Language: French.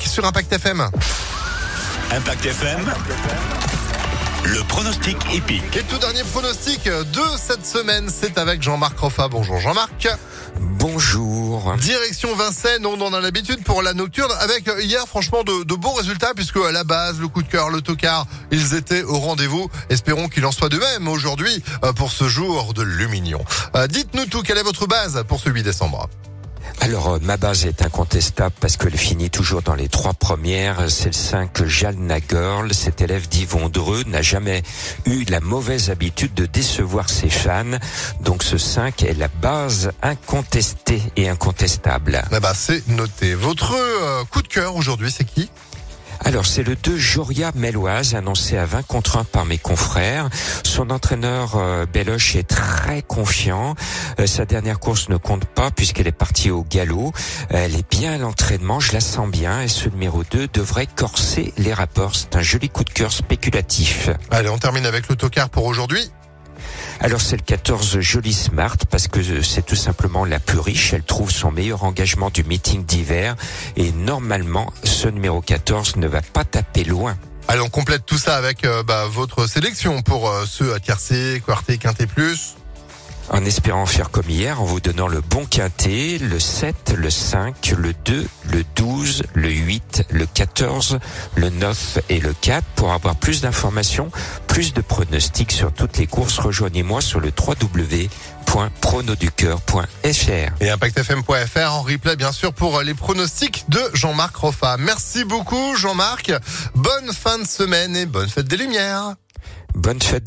sur Impact FM. Impact FM. Le pronostic épique. Et tout dernier pronostic de cette semaine, c'est avec Jean-Marc Roffa. Bonjour Jean-Marc. Bonjour. Direction Vincennes, on en a l'habitude pour la nocturne avec hier franchement de, de, bons résultats puisque à la base, le coup de cœur, l'autocar, ils étaient au rendez-vous. Espérons qu'il en soit de même aujourd'hui euh, pour ce jour de Luminion. Euh, dites-nous tout, quelle est votre base pour ce 8 décembre alors, euh, ma base est incontestable parce qu'elle finit toujours dans les trois premières. C'est le 5 Jalna Girl. Cet élève d'Yvon Dreux n'a jamais eu la mauvaise habitude de décevoir ses fans. Donc, ce 5 est la base incontestée et incontestable. Eh bah, c'est noté. Votre euh, coup de cœur aujourd'hui, c'est qui? Alors c'est le 2 Joria Melloise annoncé à 20 contre 1 par mes confrères. Son entraîneur euh, Beloche est très confiant. Euh, sa dernière course ne compte pas puisqu'elle est partie au galop. Elle est bien à l'entraînement, je la sens bien et ce numéro 2 devrait corser les rapports. C'est un joli coup de cœur spéculatif. Allez, on termine avec l'autocar pour aujourd'hui. Alors c'est le 14 Jolie Smart parce que c'est tout simplement la plus riche. Elle trouve son meilleur engagement du meeting d'hiver et normalement ce numéro 14 ne va pas taper loin. Allez, on complète tout ça avec euh, bah, votre sélection pour euh, ceux à tiercé, quarté, quinté plus en espérant faire comme hier, en vous donnant le bon quintet, le 7, le 5, le 2, le 12, le 8, le 14, le 9 et le 4. Pour avoir plus d'informations, plus de pronostics sur toutes les courses, rejoignez-moi sur le www.pronoducœur.fr et impactfm.fr en replay bien sûr pour les pronostics de Jean-Marc Roffa. Merci beaucoup Jean-Marc. Bonne fin de semaine et bonne fête des Lumières. Bonne fête